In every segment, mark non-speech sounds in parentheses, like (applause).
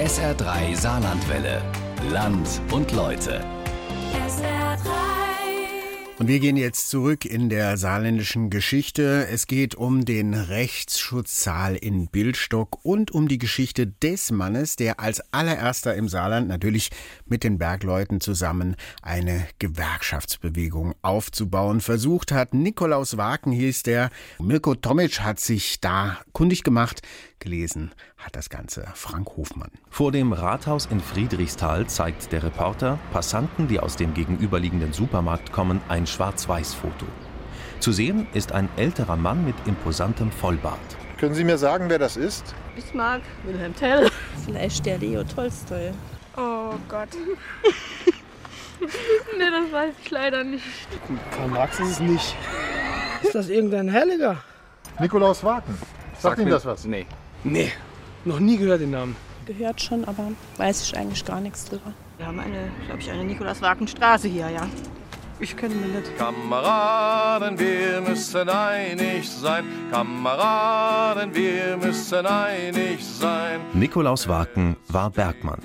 SR3 Saarlandwelle. Land und Leute. Und wir gehen jetzt zurück in der saarländischen Geschichte. Es geht um den Rechtsschutzsaal in Bildstock und um die Geschichte des Mannes, der als allererster im Saarland natürlich mit den Bergleuten zusammen eine Gewerkschaftsbewegung aufzubauen versucht hat. Nikolaus Waken hieß der. Mirko Tomic hat sich da kundig gemacht. Gelesen hat das Ganze Frank Hofmann. Vor dem Rathaus in Friedrichsthal zeigt der Reporter Passanten, die aus dem gegenüberliegenden Supermarkt kommen, ein Schwarz-Weiß-Foto. Zu sehen ist ein älterer Mann mit imposantem Vollbart. Können Sie mir sagen, wer das ist? Bismarck, Wilhelm Tell. Vielleicht der Leo Tolstoi. Oh Gott. (laughs) nee, das weiß ich leider nicht. Karl Marx ist es nicht. Ist das irgendein Heiliger? Nikolaus Waken. Sagt Ihnen das was? Nee. Nee, noch nie gehört den Namen. Gehört schon, aber weiß ich eigentlich gar nichts drüber. Wir haben eine, glaube ich, eine Nikolaus-Wagen-Straße hier, ja. Ich kenne ihn nicht. Kameraden, wir müssen einig sein. Kameraden, wir müssen einig sein. Nikolaus Waken war Bergmann.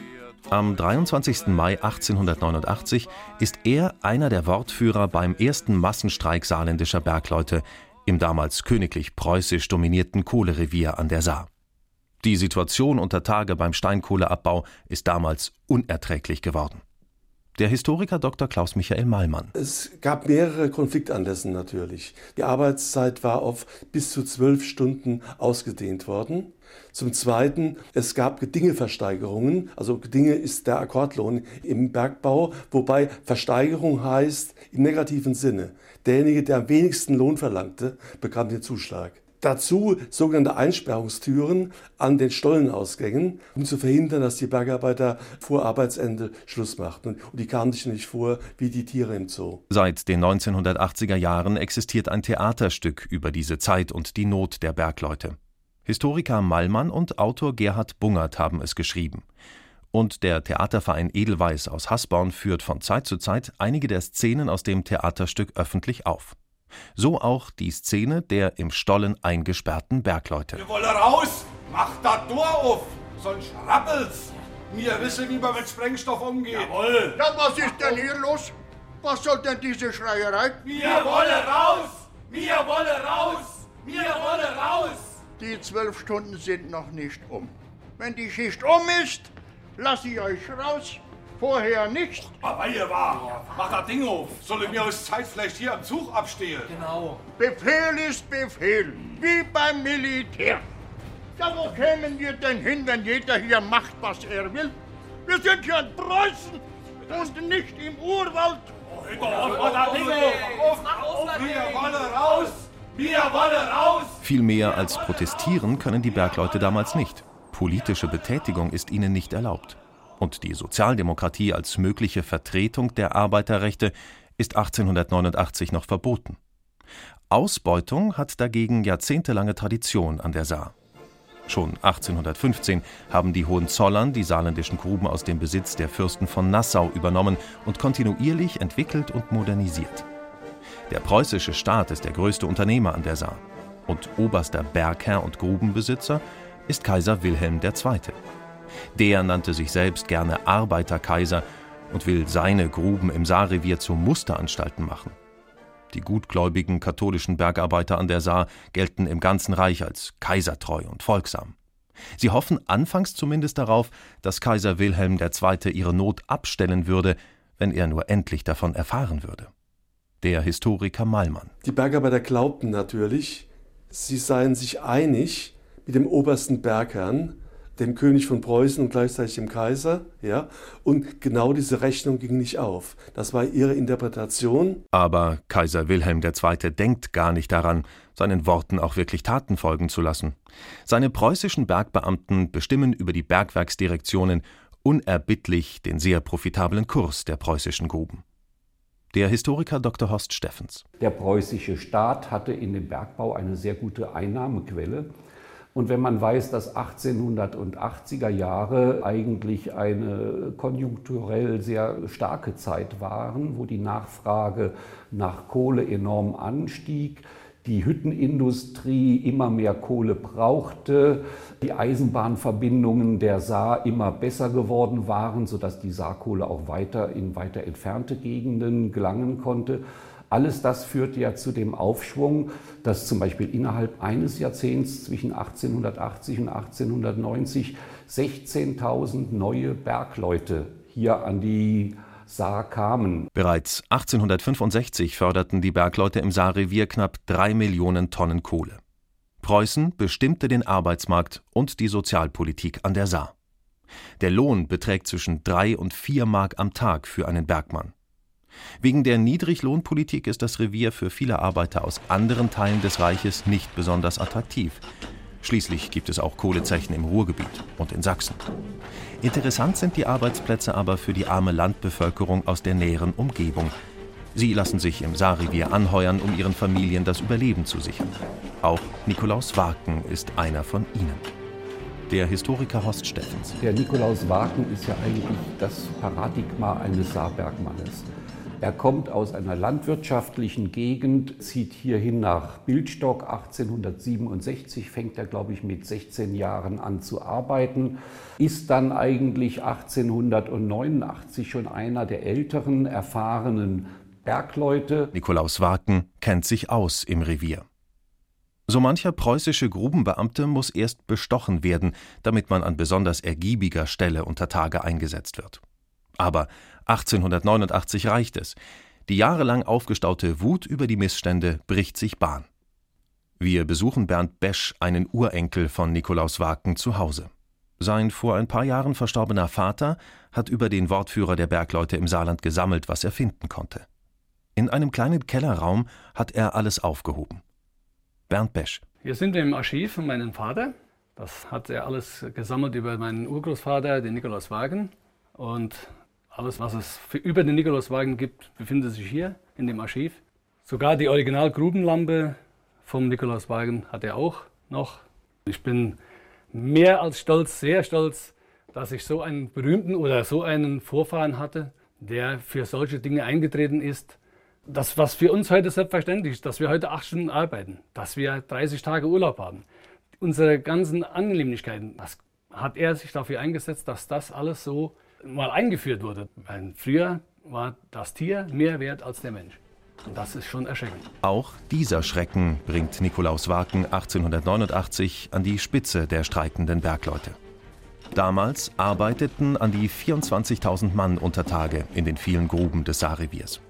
Am 23. Mai 1889 ist er einer der Wortführer beim ersten Massenstreik saarländischer Bergleute im damals königlich preußisch dominierten Kohlerevier an der Saar. Die Situation unter Tage beim Steinkohleabbau ist damals unerträglich geworden. Der Historiker Dr. Klaus Michael Mallmann. Es gab mehrere Konfliktanlässe natürlich. Die Arbeitszeit war auf bis zu zwölf Stunden ausgedehnt worden. Zum Zweiten, es gab Gedingeversteigerungen. Also Gedinge ist der Akkordlohn im Bergbau, wobei Versteigerung heißt im negativen Sinne. Derjenige, der am wenigsten Lohn verlangte, bekam den Zuschlag. Dazu sogenannte Einsperrungstüren an den Stollenausgängen, um zu verhindern, dass die Bergarbeiter vor Arbeitsende Schluss machten. Und die kamen sich nicht vor wie die Tiere im Zoo. Seit den 1980er Jahren existiert ein Theaterstück über diese Zeit und die Not der Bergleute. Historiker Mallmann und Autor Gerhard Bungert haben es geschrieben. Und der Theaterverein Edelweiß aus Hasborn führt von Zeit zu Zeit einige der Szenen aus dem Theaterstück öffentlich auf. So auch die Szene der im Stollen eingesperrten Bergleute. Wir wollen raus! Macht das Tor auf! Sonst rappelt's! Wir wissen, wie man mit Sprengstoff umgeht. Jawohl! Ja, was ist denn hier los? Was soll denn diese Schreierei? Wir wollen raus! Wir wollen raus! Wir wollen raus! Die zwölf Stunden sind noch nicht um. Wenn die Schicht um ist, lasse ich euch raus. Vorher nicht. Aber ihr war, mach das Ding auf. Soll mir aus Zeit vielleicht hier am Zug abstehen? Genau. Befehl ist Befehl, wie beim Militär. Ja, wo kämen wir denn hin, wenn jeder hier macht, was er will? Wir sind ja in Preußen und nicht im Urwald. Wir wollen raus! Wir wollen raus! Viel mehr als protestieren können die Bergleute damals nicht. Politische Betätigung ist ihnen nicht erlaubt. Und die Sozialdemokratie als mögliche Vertretung der Arbeiterrechte ist 1889 noch verboten. Ausbeutung hat dagegen jahrzehntelange Tradition an der Saar. Schon 1815 haben die Hohenzollern die saarländischen Gruben aus dem Besitz der Fürsten von Nassau übernommen und kontinuierlich entwickelt und modernisiert. Der preußische Staat ist der größte Unternehmer an der Saar. Und oberster Bergherr und Grubenbesitzer ist Kaiser Wilhelm II. Der nannte sich selbst gerne Arbeiterkaiser und will seine Gruben im Saarrevier zu Musteranstalten machen. Die gutgläubigen katholischen Bergarbeiter an der Saar gelten im ganzen Reich als kaisertreu und folgsam. Sie hoffen anfangs zumindest darauf, dass Kaiser Wilhelm II. ihre Not abstellen würde, wenn er nur endlich davon erfahren würde. Der Historiker Mallmann. Die Bergarbeiter glaubten natürlich, sie seien sich einig mit dem obersten Bergherrn, dem König von Preußen und gleichzeitig dem Kaiser, ja, und genau diese Rechnung ging nicht auf. Das war ihre Interpretation. Aber Kaiser Wilhelm II. denkt gar nicht daran, seinen Worten auch wirklich Taten folgen zu lassen. Seine preußischen Bergbeamten bestimmen über die Bergwerksdirektionen unerbittlich den sehr profitablen Kurs der preußischen Gruben. Der Historiker Dr. Horst Steffens. Der preußische Staat hatte in dem Bergbau eine sehr gute Einnahmequelle. Und wenn man weiß, dass 1880er Jahre eigentlich eine konjunkturell sehr starke Zeit waren, wo die Nachfrage nach Kohle enorm anstieg, die Hüttenindustrie immer mehr Kohle brauchte, die Eisenbahnverbindungen der Saar immer besser geworden waren, sodass die Saarkohle auch weiter in weiter entfernte Gegenden gelangen konnte. Alles das führte ja zu dem Aufschwung, dass zum Beispiel innerhalb eines Jahrzehnts zwischen 1880 und 1890 16.000 neue Bergleute hier an die Saar kamen. Bereits 1865 förderten die Bergleute im Saarrevier knapp drei Millionen Tonnen Kohle. Preußen bestimmte den Arbeitsmarkt und die Sozialpolitik an der Saar. Der Lohn beträgt zwischen drei und vier Mark am Tag für einen Bergmann. Wegen der Niedriglohnpolitik ist das Revier für viele Arbeiter aus anderen Teilen des Reiches nicht besonders attraktiv. Schließlich gibt es auch Kohlezechen im Ruhrgebiet und in Sachsen. Interessant sind die Arbeitsplätze aber für die arme Landbevölkerung aus der näheren Umgebung. Sie lassen sich im Saarrevier anheuern, um ihren Familien das Überleben zu sichern. Auch Nikolaus Waken ist einer von ihnen. Der Historiker Horst Steffens. Der Nikolaus Waken ist ja eigentlich das Paradigma eines Saarbergmannes. Er kommt aus einer landwirtschaftlichen Gegend, zieht hierhin nach Bildstock. 1867 fängt er, glaube ich, mit 16 Jahren an zu arbeiten, ist dann eigentlich 1889 schon einer der älteren, erfahrenen Bergleute. Nikolaus Waken kennt sich aus im Revier. So mancher preußische Grubenbeamte muss erst bestochen werden, damit man an besonders ergiebiger Stelle unter Tage eingesetzt wird. Aber 1889 reicht es. Die jahrelang aufgestaute Wut über die Missstände bricht sich Bahn. Wir besuchen Bernd Besch, einen Urenkel von Nikolaus Waken, zu Hause. Sein vor ein paar Jahren verstorbener Vater hat über den Wortführer der Bergleute im Saarland gesammelt, was er finden konnte. In einem kleinen Kellerraum hat er alles aufgehoben. Bernd Besch. Hier sind wir im Archiv von meinem Vater. Das hat er alles gesammelt über meinen Urgroßvater, den Nikolaus Wagen. Und alles, was es für über den Nikolauswagen gibt, befindet sich hier in dem Archiv. Sogar die Original-Grubenlampe vom Nikolauswagen hat er auch noch. Ich bin mehr als stolz, sehr stolz, dass ich so einen berühmten oder so einen Vorfahren hatte, der für solche Dinge eingetreten ist. Das, was für uns heute selbstverständlich ist, dass wir heute acht Stunden arbeiten, dass wir 30 Tage Urlaub haben. Unsere ganzen Annehmlichkeiten, das hat er sich dafür eingesetzt, dass das alles so mal eingeführt wurde. Weil früher war das Tier mehr wert als der Mensch. Und das ist schon erschreckend. Auch dieser Schrecken bringt Nikolaus Waken 1889 an die Spitze der streikenden Bergleute. Damals arbeiteten an die 24.000 Mann unter Tage in den vielen Gruben des Saarreviers.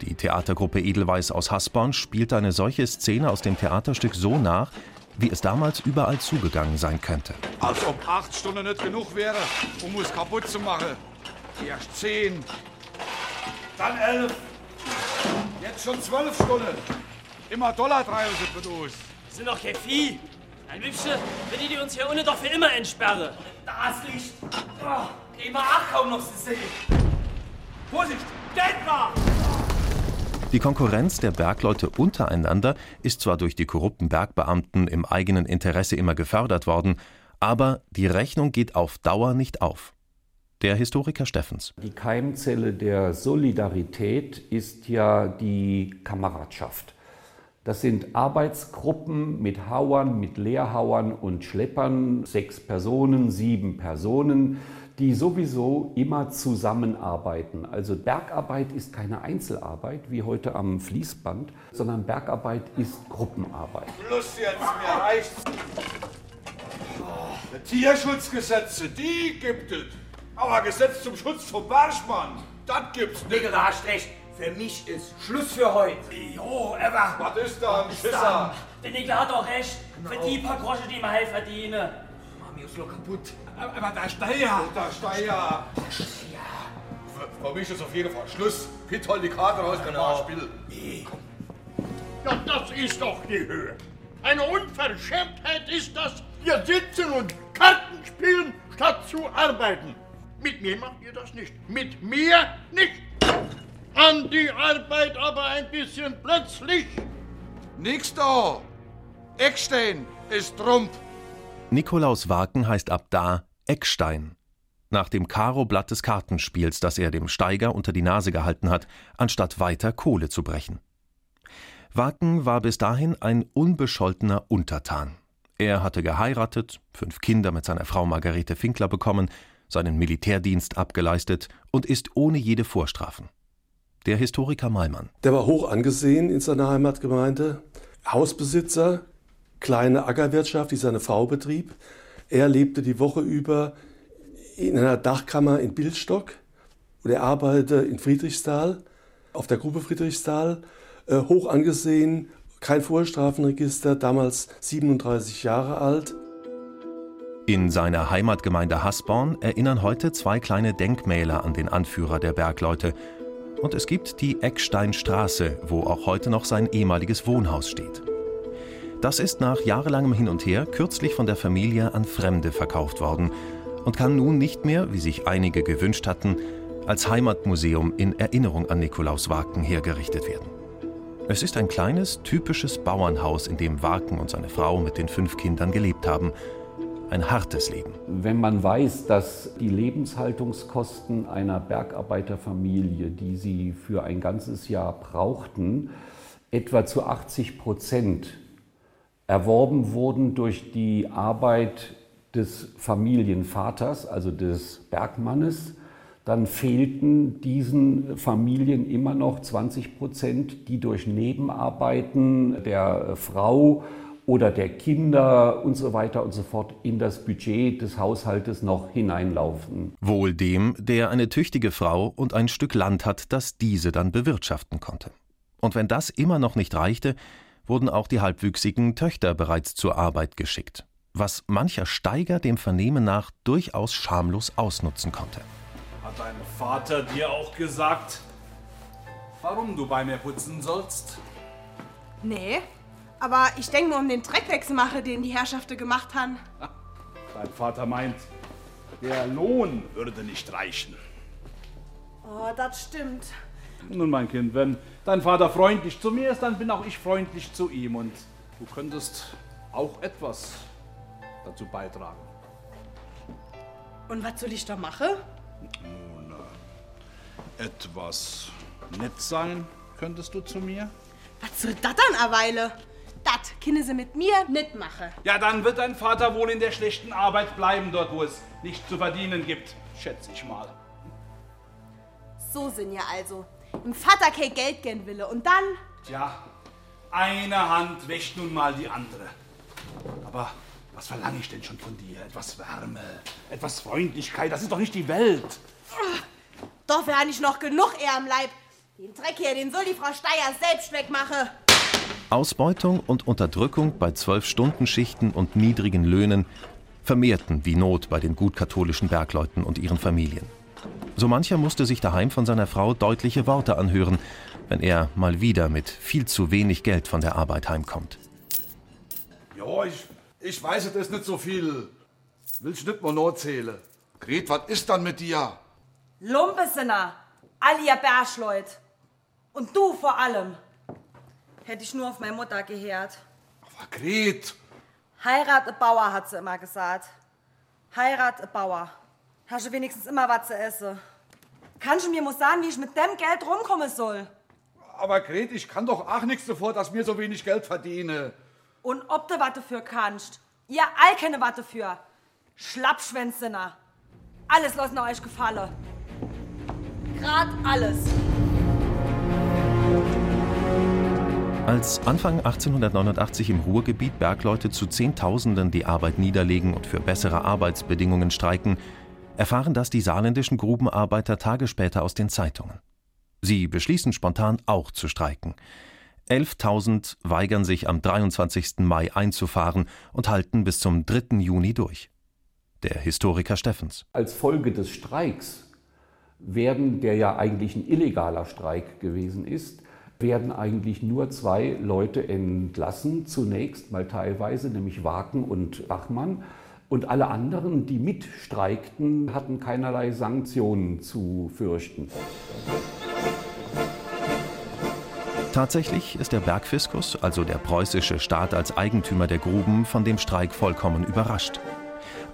Die Theatergruppe Edelweiß aus Hasborn spielte eine solche Szene aus dem Theaterstück so nach, wie es damals überall zugegangen sein könnte. Als ob acht Stunden nicht genug wäre, um es kaputt zu machen. Erst zehn, dann elf, jetzt schon zwölf Stunden. Immer Dollar treiben sie mit uns. Sind doch kein Vieh. Ein Wübsche, wenn die uns hier unten doch für immer entsperren. Das Licht. Oh, wir auch kaum noch zu sehen. Vorsicht, mal! Die Konkurrenz der Bergleute untereinander ist zwar durch die korrupten Bergbeamten im eigenen Interesse immer gefördert worden, aber die Rechnung geht auf Dauer nicht auf. Der Historiker Steffens. Die Keimzelle der Solidarität ist ja die Kameradschaft. Das sind Arbeitsgruppen mit Hauern, mit Leerhauern und Schleppern, sechs Personen, sieben Personen, die sowieso immer zusammenarbeiten. Also Bergarbeit ist keine Einzelarbeit wie heute am Fließband, sondern Bergarbeit ist Gruppenarbeit. Schluss jetzt, mir reicht's. Die Tierschutzgesetze, die gibt es. Aber Gesetz zum Schutz vom Bergmann, das gibt's nicht. Digga, hast recht. Für mich ist Schluss für heute. Jo, Eva. Was ist da, Schisser? Der Nigel hat doch recht. Für die paar Groschen, die wir halt Mir ist noch kaputt. Aber der Steier. Der Steier. Ja. Für, für mich ist auf jeden Fall Schluss. Pitt hol die Karte raus, genau. Spiel. Ja, das ist doch die Höhe. Eine Unverschämtheit ist das, hier sitzen und Karten spielen, statt zu arbeiten. Mit mir macht ihr das nicht. Mit mir nicht. An die Arbeit aber ein bisschen plötzlich. Nix da. Eckstein ist Trump. Nikolaus Waken heißt ab da Eckstein. Nach dem Karo-Blatt des Kartenspiels, das er dem Steiger unter die Nase gehalten hat, anstatt weiter Kohle zu brechen. Waken war bis dahin ein unbescholtener Untertan. Er hatte geheiratet, fünf Kinder mit seiner Frau Margarete Finkler bekommen, seinen Militärdienst abgeleistet und ist ohne jede Vorstrafen. Der Historiker Malmann. Der war hoch angesehen in seiner Heimatgemeinde, Hausbesitzer, kleine Ackerwirtschaft, die seine Frau betrieb. Er lebte die Woche über in einer Dachkammer in Bildstock und er arbeitete in Friedrichsthal, auf der Gruppe Friedrichsthal, äh, hoch angesehen, kein Vorstrafenregister, damals 37 Jahre alt. In seiner Heimatgemeinde Hasborn erinnern heute zwei kleine Denkmäler an den Anführer der Bergleute. Und es gibt die Ecksteinstraße, wo auch heute noch sein ehemaliges Wohnhaus steht. Das ist nach jahrelangem Hin und Her kürzlich von der Familie an Fremde verkauft worden und kann nun nicht mehr, wie sich einige gewünscht hatten, als Heimatmuseum in Erinnerung an Nikolaus Waken hergerichtet werden. Es ist ein kleines, typisches Bauernhaus, in dem Waken und seine Frau mit den fünf Kindern gelebt haben. Ein hartes Leben. Wenn man weiß, dass die Lebenshaltungskosten einer Bergarbeiterfamilie, die sie für ein ganzes Jahr brauchten, etwa zu 80 Prozent erworben wurden durch die Arbeit des Familienvaters, also des Bergmannes, dann fehlten diesen Familien immer noch 20 Prozent, die durch Nebenarbeiten der Frau oder der Kinder und so weiter und so fort in das Budget des Haushaltes noch hineinlaufen. Wohl dem, der eine tüchtige Frau und ein Stück Land hat, das diese dann bewirtschaften konnte. Und wenn das immer noch nicht reichte, wurden auch die halbwüchsigen Töchter bereits zur Arbeit geschickt, was mancher Steiger dem Vernehmen nach durchaus schamlos ausnutzen konnte. Hat dein Vater dir auch gesagt, warum du bei mir putzen sollst? Nee, aber ich denke nur um den Dreckwechsel mache, den die Herrschaften gemacht haben. (laughs) Dein Vater meint, der Lohn würde nicht reichen. Oh, das stimmt. Nun, mein Kind, wenn dein Vater freundlich zu mir ist, dann bin auch ich freundlich zu ihm und du könntest auch etwas dazu beitragen. Und was soll ich da machen? Nun, äh, etwas nett sein könntest du zu mir? Was soll das dann eine Weile? Das können sie mit mir nicht machen. Ja, dann wird dein Vater wohl in der schlechten Arbeit bleiben, dort wo es nicht zu verdienen gibt, schätze ich mal. So sind ja also. Im Vater kein Geld gern wille und dann? Tja, eine Hand wäscht nun mal die andere. Aber was verlange ich denn schon von dir? Etwas Wärme, etwas Freundlichkeit, das ist doch nicht die Welt. Doch wäre nicht noch genug eher am Leib. Den Dreck hier, den soll die Frau Steier selbst wegmachen. Ausbeutung und Unterdrückung bei Zwölf-Stunden-Schichten und niedrigen Löhnen vermehrten die Not bei den gutkatholischen Bergleuten und ihren Familien. So mancher musste sich daheim von seiner Frau deutliche Worte anhören, wenn er mal wieder mit viel zu wenig Geld von der Arbeit heimkommt. Ja, ich, ich weiß, es ist nicht so viel. Willst nicht mal nur zählen. Gret, was ist dann mit dir? Lumpesinner, all ihr Bärschleut. Und du vor allem. Hätte ich nur auf meine Mutter gehört. Aber Gret, Heirat a Bauer, hat sie immer gesagt. Heirat a Bauer. Hast du wenigstens immer was zu essen. Kannst du mir mal sagen, wie ich mit dem Geld rumkommen soll? aber Gret, ich kann doch auch nichts davor, dass mir so wenig Geld verdiene. Und ob du was dafür kannst. Ihr all keine was dafür. Schlappschwänzener. Alles lassen euch gefallen. Grad alles. Als Anfang 1889 im Ruhrgebiet Bergleute zu Zehntausenden die Arbeit niederlegen und für bessere Arbeitsbedingungen streiken, erfahren das die saarländischen Grubenarbeiter Tage später aus den Zeitungen. Sie beschließen spontan auch zu streiken. 11.000 weigern sich am 23. Mai einzufahren und halten bis zum 3. Juni durch. Der Historiker Steffens. Als Folge des Streiks werden, der ja eigentlich ein illegaler Streik gewesen ist, werden eigentlich nur zwei Leute entlassen, zunächst mal teilweise, nämlich Waken und Bachmann. Und alle anderen, die mitstreikten, hatten keinerlei Sanktionen zu fürchten. Tatsächlich ist der Bergfiskus, also der preußische Staat als Eigentümer der Gruben, von dem Streik vollkommen überrascht.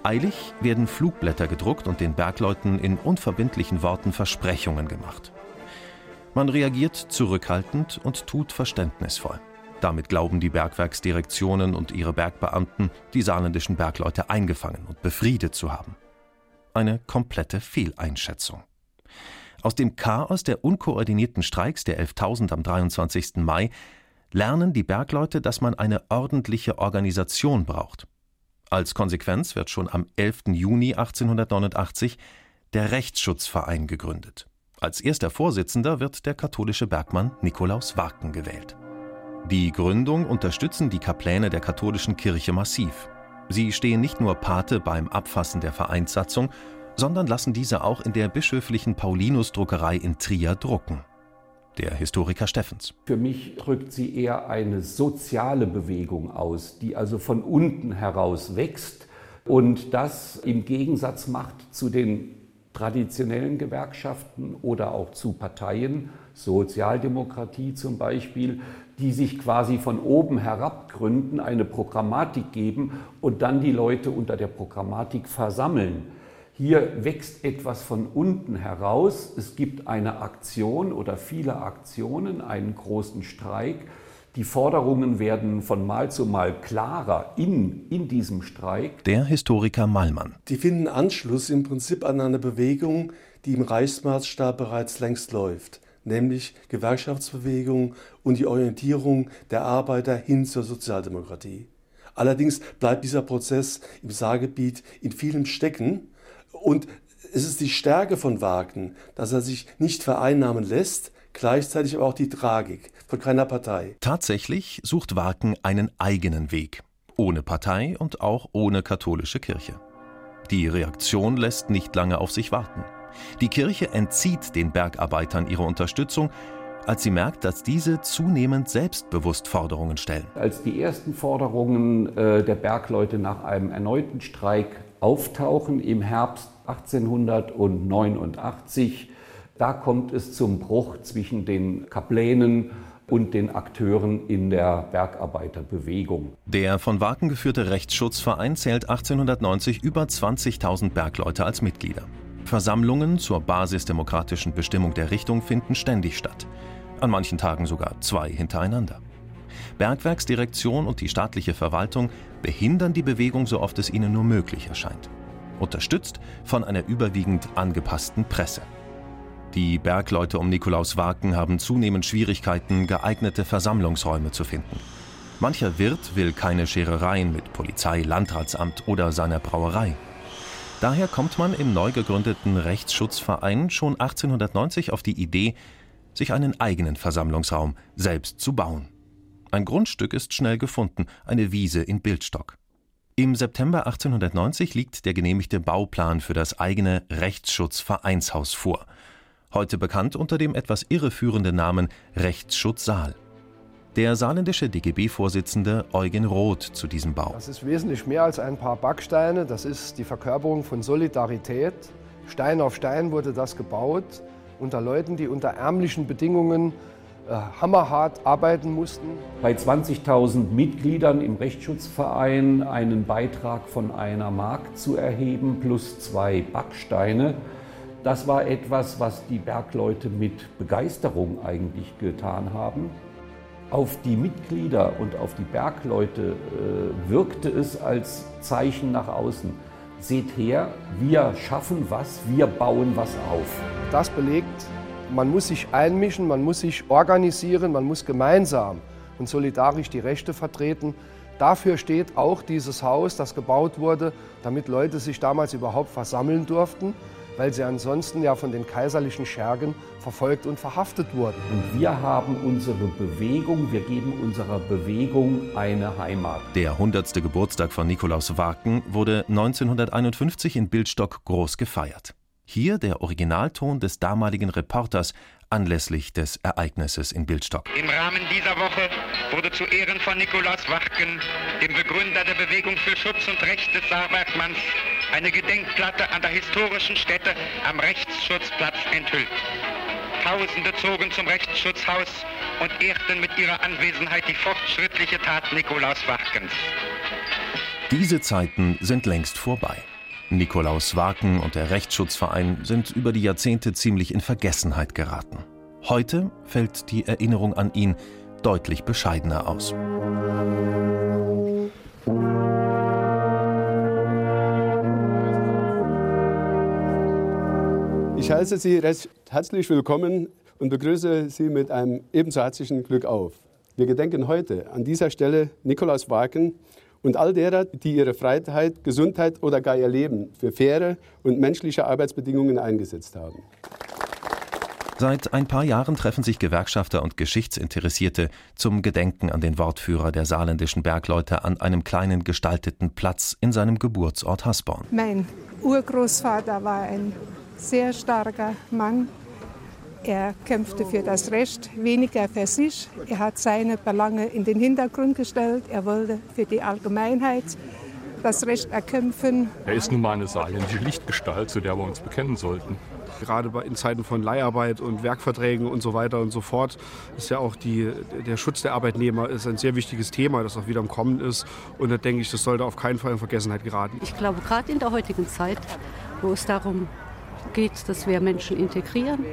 Eilig werden Flugblätter gedruckt und den Bergleuten in unverbindlichen Worten Versprechungen gemacht. Man reagiert zurückhaltend und tut verständnisvoll. Damit glauben die Bergwerksdirektionen und ihre Bergbeamten, die saarländischen Bergleute eingefangen und befriedet zu haben. Eine komplette Fehleinschätzung. Aus dem Chaos der unkoordinierten Streiks der 11.000 am 23. Mai lernen die Bergleute, dass man eine ordentliche Organisation braucht. Als Konsequenz wird schon am 11. Juni 1889 der Rechtsschutzverein gegründet. Als erster Vorsitzender wird der katholische Bergmann Nikolaus Warken gewählt. Die Gründung unterstützen die Kapläne der katholischen Kirche massiv. Sie stehen nicht nur Pate beim Abfassen der Vereinssatzung, sondern lassen diese auch in der bischöflichen Paulinus-Druckerei in Trier drucken. Der Historiker Steffens. Für mich drückt sie eher eine soziale Bewegung aus, die also von unten heraus wächst und das im Gegensatz macht zu den traditionellen Gewerkschaften oder auch zu Parteien, Sozialdemokratie zum Beispiel, die sich quasi von oben herab gründen, eine Programmatik geben und dann die Leute unter der Programmatik versammeln. Hier wächst etwas von unten heraus. Es gibt eine Aktion oder viele Aktionen, einen großen Streik. Die Forderungen werden von Mal zu Mal klarer in, in diesem Streik. Der Historiker Mallmann. Die finden Anschluss im Prinzip an eine Bewegung, die im Reichsmaßstab bereits längst läuft nämlich Gewerkschaftsbewegung und die Orientierung der Arbeiter hin zur Sozialdemokratie. Allerdings bleibt dieser Prozess im Saargebiet in vielem stecken und es ist die Stärke von Wagner, dass er sich nicht vereinnahmen lässt, gleichzeitig aber auch die Tragik von keiner Partei. Tatsächlich sucht Wagner einen eigenen Weg, ohne Partei und auch ohne katholische Kirche. Die Reaktion lässt nicht lange auf sich warten. Die Kirche entzieht den Bergarbeitern ihre Unterstützung, als sie merkt, dass diese zunehmend selbstbewusst Forderungen stellen. Als die ersten Forderungen äh, der Bergleute nach einem erneuten Streik auftauchen im Herbst 1889, da kommt es zum Bruch zwischen den Kaplänen und den Akteuren in der Bergarbeiterbewegung. Der von Waken geführte Rechtsschutzverein zählt 1890 über 20.000 Bergleute als Mitglieder. Versammlungen zur basisdemokratischen Bestimmung der Richtung finden ständig statt. An manchen Tagen sogar zwei hintereinander. Bergwerksdirektion und die staatliche Verwaltung behindern die Bewegung so oft es ihnen nur möglich erscheint. Unterstützt von einer überwiegend angepassten Presse. Die Bergleute um Nikolaus Waken haben zunehmend Schwierigkeiten, geeignete Versammlungsräume zu finden. Mancher Wirt will keine Scherereien mit Polizei, Landratsamt oder seiner Brauerei. Daher kommt man im neu gegründeten Rechtsschutzverein schon 1890 auf die Idee, sich einen eigenen Versammlungsraum selbst zu bauen. Ein Grundstück ist schnell gefunden, eine Wiese in Bildstock. Im September 1890 liegt der genehmigte Bauplan für das eigene Rechtsschutzvereinshaus vor, heute bekannt unter dem etwas irreführenden Namen Rechtsschutzsaal. Der saarländische DGB-Vorsitzende Eugen Roth zu diesem Bau. Das ist wesentlich mehr als ein paar Backsteine. Das ist die Verkörperung von Solidarität. Stein auf Stein wurde das gebaut unter Leuten, die unter ärmlichen Bedingungen äh, hammerhart arbeiten mussten. Bei 20.000 Mitgliedern im Rechtsschutzverein einen Beitrag von einer Mark zu erheben plus zwei Backsteine. Das war etwas, was die Bergleute mit Begeisterung eigentlich getan haben. Auf die Mitglieder und auf die Bergleute äh, wirkte es als Zeichen nach außen. Seht her, wir schaffen was, wir bauen was auf. Das belegt, man muss sich einmischen, man muss sich organisieren, man muss gemeinsam und solidarisch die Rechte vertreten. Dafür steht auch dieses Haus, das gebaut wurde, damit Leute sich damals überhaupt versammeln durften weil sie ansonsten ja von den kaiserlichen Schergen verfolgt und verhaftet wurden. Und wir haben unsere Bewegung, wir geben unserer Bewegung eine Heimat. Der 100. Geburtstag von Nikolaus Waken wurde 1951 in Bildstock groß gefeiert. Hier der Originalton des damaligen Reporters anlässlich des Ereignisses in Bildstock. Im Rahmen dieser Woche wurde zu Ehren von Nikolaus Wachken, dem Begründer der Bewegung für Schutz und Recht des Saarbergmanns, eine Gedenkplatte an der historischen Stätte am Rechtsschutzplatz enthüllt. Tausende zogen zum Rechtsschutzhaus und ehrten mit ihrer Anwesenheit die fortschrittliche Tat Nikolaus Wachkens. Diese Zeiten sind längst vorbei. Nikolaus Waken und der Rechtsschutzverein sind über die Jahrzehnte ziemlich in Vergessenheit geraten. Heute fällt die Erinnerung an ihn deutlich bescheidener aus. Ich heiße Sie recht herzlich willkommen und begrüße Sie mit einem ebenso herzlichen Glück auf. Wir gedenken heute an dieser Stelle Nikolaus Wagen und all derer, die ihre Freiheit, Gesundheit oder gar ihr Leben für faire und menschliche Arbeitsbedingungen eingesetzt haben. Seit ein paar Jahren treffen sich Gewerkschafter und Geschichtsinteressierte zum Gedenken an den Wortführer der saarländischen Bergleute an einem kleinen gestalteten Platz in seinem Geburtsort Hasborn. Mein Urgroßvater war ein sehr starker Mann. Er kämpfte für das Recht, weniger für sich. Er hat seine Belange in den Hintergrund gestellt. Er wollte für die Allgemeinheit das Recht erkämpfen. Er ist nun mal eine saarländische Lichtgestalt, zu der wir uns bekennen sollten. Gerade in Zeiten von Leiharbeit und Werkverträgen und so weiter und so fort ist ja auch die, der Schutz der Arbeitnehmer ist ein sehr wichtiges Thema, das auch wieder im Kommen ist. Und da denke ich, das sollte auf keinen Fall in Vergessenheit geraten. Ich glaube, gerade in der heutigen Zeit, wo es darum geht, dass wir Menschen integrieren,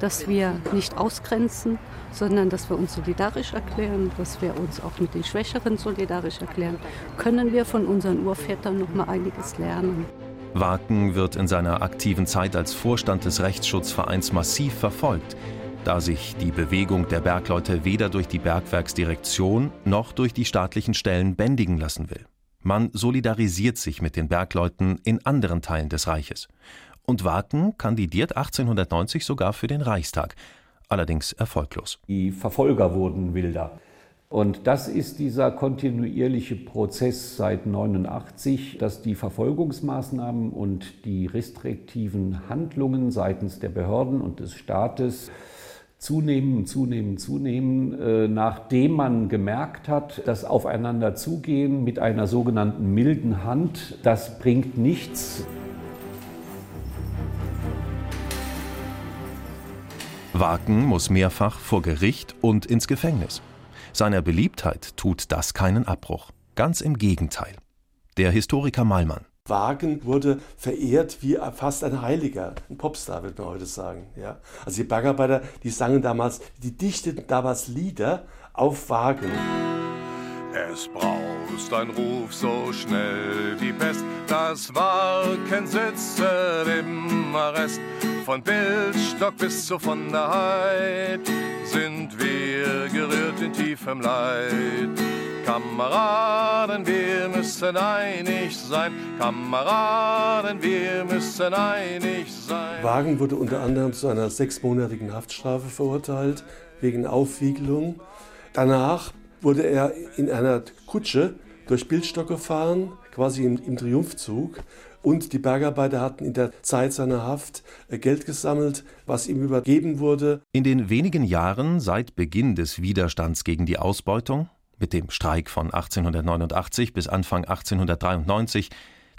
dass wir nicht ausgrenzen, sondern dass wir uns solidarisch erklären, dass wir uns auch mit den Schwächeren solidarisch erklären, können wir von unseren Urvätern noch mal einiges lernen. Waken wird in seiner aktiven Zeit als Vorstand des Rechtsschutzvereins massiv verfolgt, da sich die Bewegung der Bergleute weder durch die Bergwerksdirektion noch durch die staatlichen Stellen bändigen lassen will. Man solidarisiert sich mit den Bergleuten in anderen Teilen des Reiches. Und Waken kandidiert 1890 sogar für den Reichstag, allerdings erfolglos. Die Verfolger wurden wilder. Und das ist dieser kontinuierliche Prozess seit 89, dass die Verfolgungsmaßnahmen und die restriktiven Handlungen seitens der Behörden und des Staates zunehmen, zunehmen, zunehmen, äh, nachdem man gemerkt hat, dass aufeinander zugehen mit einer sogenannten milden Hand, das bringt nichts. Waken muss mehrfach vor Gericht und ins Gefängnis. Seiner Beliebtheit tut das keinen Abbruch. Ganz im Gegenteil. Der Historiker Malmann. Wagen wurde verehrt wie fast ein Heiliger, ein Popstar, würde man heute sagen. Ja? Also die Bergarbeiter, die sangen damals, die dichteten damals Lieder auf Wagen. Es braust ein Ruf so schnell wie Pest, das Wagen sitzt im Arrest. Von Bildstock bis zu von der Heid sind wir gerührt in tiefem Leid. Kameraden, wir müssen einig sein. Kameraden, wir müssen einig sein. Wagen wurde unter anderem zu einer sechsmonatigen Haftstrafe verurteilt wegen Aufwiegelung. Danach wurde er in einer Kutsche durch Bildstock gefahren, quasi im, im Triumphzug. Und die Bergarbeiter hatten in der Zeit seiner Haft äh, Geld gesammelt, was ihm übergeben wurde. In den wenigen Jahren seit Beginn des Widerstands gegen die Ausbeutung, mit dem Streik von 1889 bis Anfang 1893,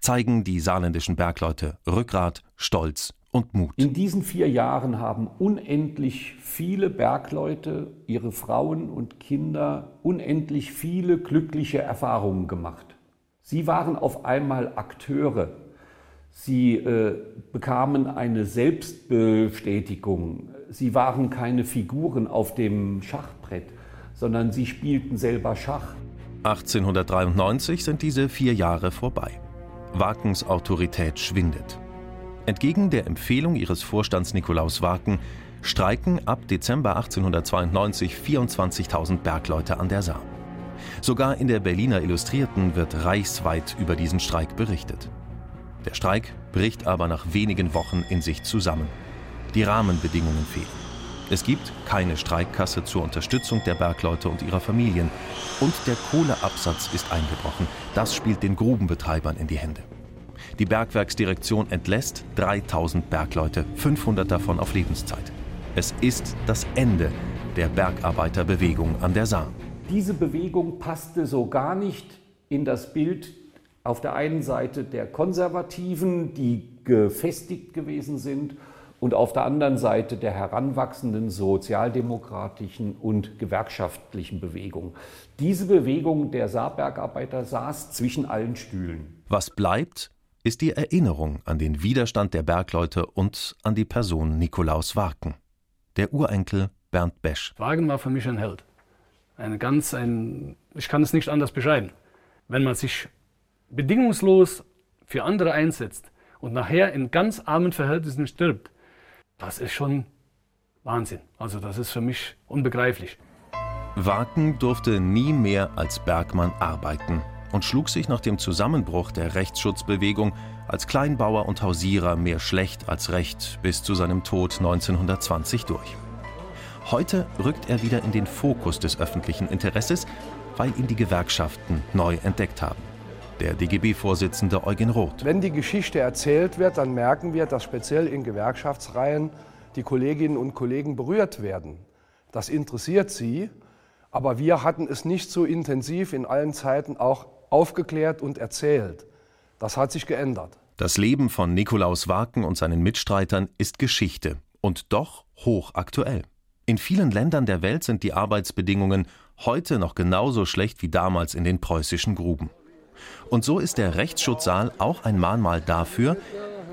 zeigen die saarländischen Bergleute Rückgrat, Stolz und Mut. In diesen vier Jahren haben unendlich viele Bergleute, ihre Frauen und Kinder, unendlich viele glückliche Erfahrungen gemacht. Sie waren auf einmal Akteure Sie äh, bekamen eine Selbstbestätigung. Sie waren keine Figuren auf dem Schachbrett, sondern sie spielten selber Schach. 1893 sind diese vier Jahre vorbei. Wakens Autorität schwindet. Entgegen der Empfehlung ihres Vorstands Nikolaus Waken streiken ab Dezember 1892 24.000 Bergleute an der Saar. Sogar in der Berliner Illustrierten wird reichsweit über diesen Streik berichtet. Der Streik bricht aber nach wenigen Wochen in sich zusammen. Die Rahmenbedingungen fehlen. Es gibt keine Streikkasse zur Unterstützung der Bergleute und ihrer Familien. Und der Kohleabsatz ist eingebrochen. Das spielt den Grubenbetreibern in die Hände. Die Bergwerksdirektion entlässt 3000 Bergleute, 500 davon auf Lebenszeit. Es ist das Ende der Bergarbeiterbewegung an der Saar. Diese Bewegung passte so gar nicht in das Bild auf der einen Seite der Konservativen, die gefestigt gewesen sind, und auf der anderen Seite der heranwachsenden sozialdemokratischen und gewerkschaftlichen Bewegung. Diese Bewegung der Saarbergarbeiter saß zwischen allen Stühlen. Was bleibt, ist die Erinnerung an den Widerstand der Bergleute und an die Person Nikolaus Warken. Der Urenkel Bernd Besch. Wagen war für mich ein Held. eine ganz, ein, ich kann es nicht anders beschreiben. Wenn man sich bedingungslos für andere einsetzt und nachher in ganz armen Verhältnissen stirbt, das ist schon Wahnsinn. Also das ist für mich unbegreiflich. Waken durfte nie mehr als Bergmann arbeiten und schlug sich nach dem Zusammenbruch der Rechtsschutzbewegung als Kleinbauer und Hausierer mehr schlecht als recht bis zu seinem Tod 1920 durch. Heute rückt er wieder in den Fokus des öffentlichen Interesses, weil ihn die Gewerkschaften neu entdeckt haben. Der DGB-Vorsitzende Eugen Roth. Wenn die Geschichte erzählt wird, dann merken wir, dass speziell in Gewerkschaftsreihen die Kolleginnen und Kollegen berührt werden. Das interessiert sie aber wir hatten es nicht so intensiv in allen Zeiten auch aufgeklärt und erzählt. Das hat sich geändert. Das Leben von Nikolaus Waken und seinen Mitstreitern ist Geschichte und doch hochaktuell. In vielen Ländern der Welt sind die Arbeitsbedingungen heute noch genauso schlecht wie damals in den preußischen Gruben. Und so ist der Rechtsschutzsaal auch ein Mahnmal dafür,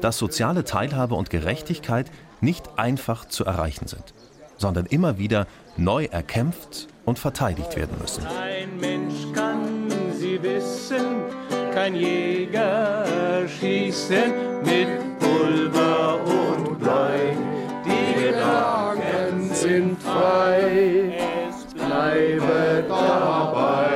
dass soziale Teilhabe und Gerechtigkeit nicht einfach zu erreichen sind, sondern immer wieder neu erkämpft und verteidigt werden müssen. Ein Mensch kann sie wissen, kein Jäger schießen mit Pulver und Blei. Die Gedanken sind frei, es bleibe dabei.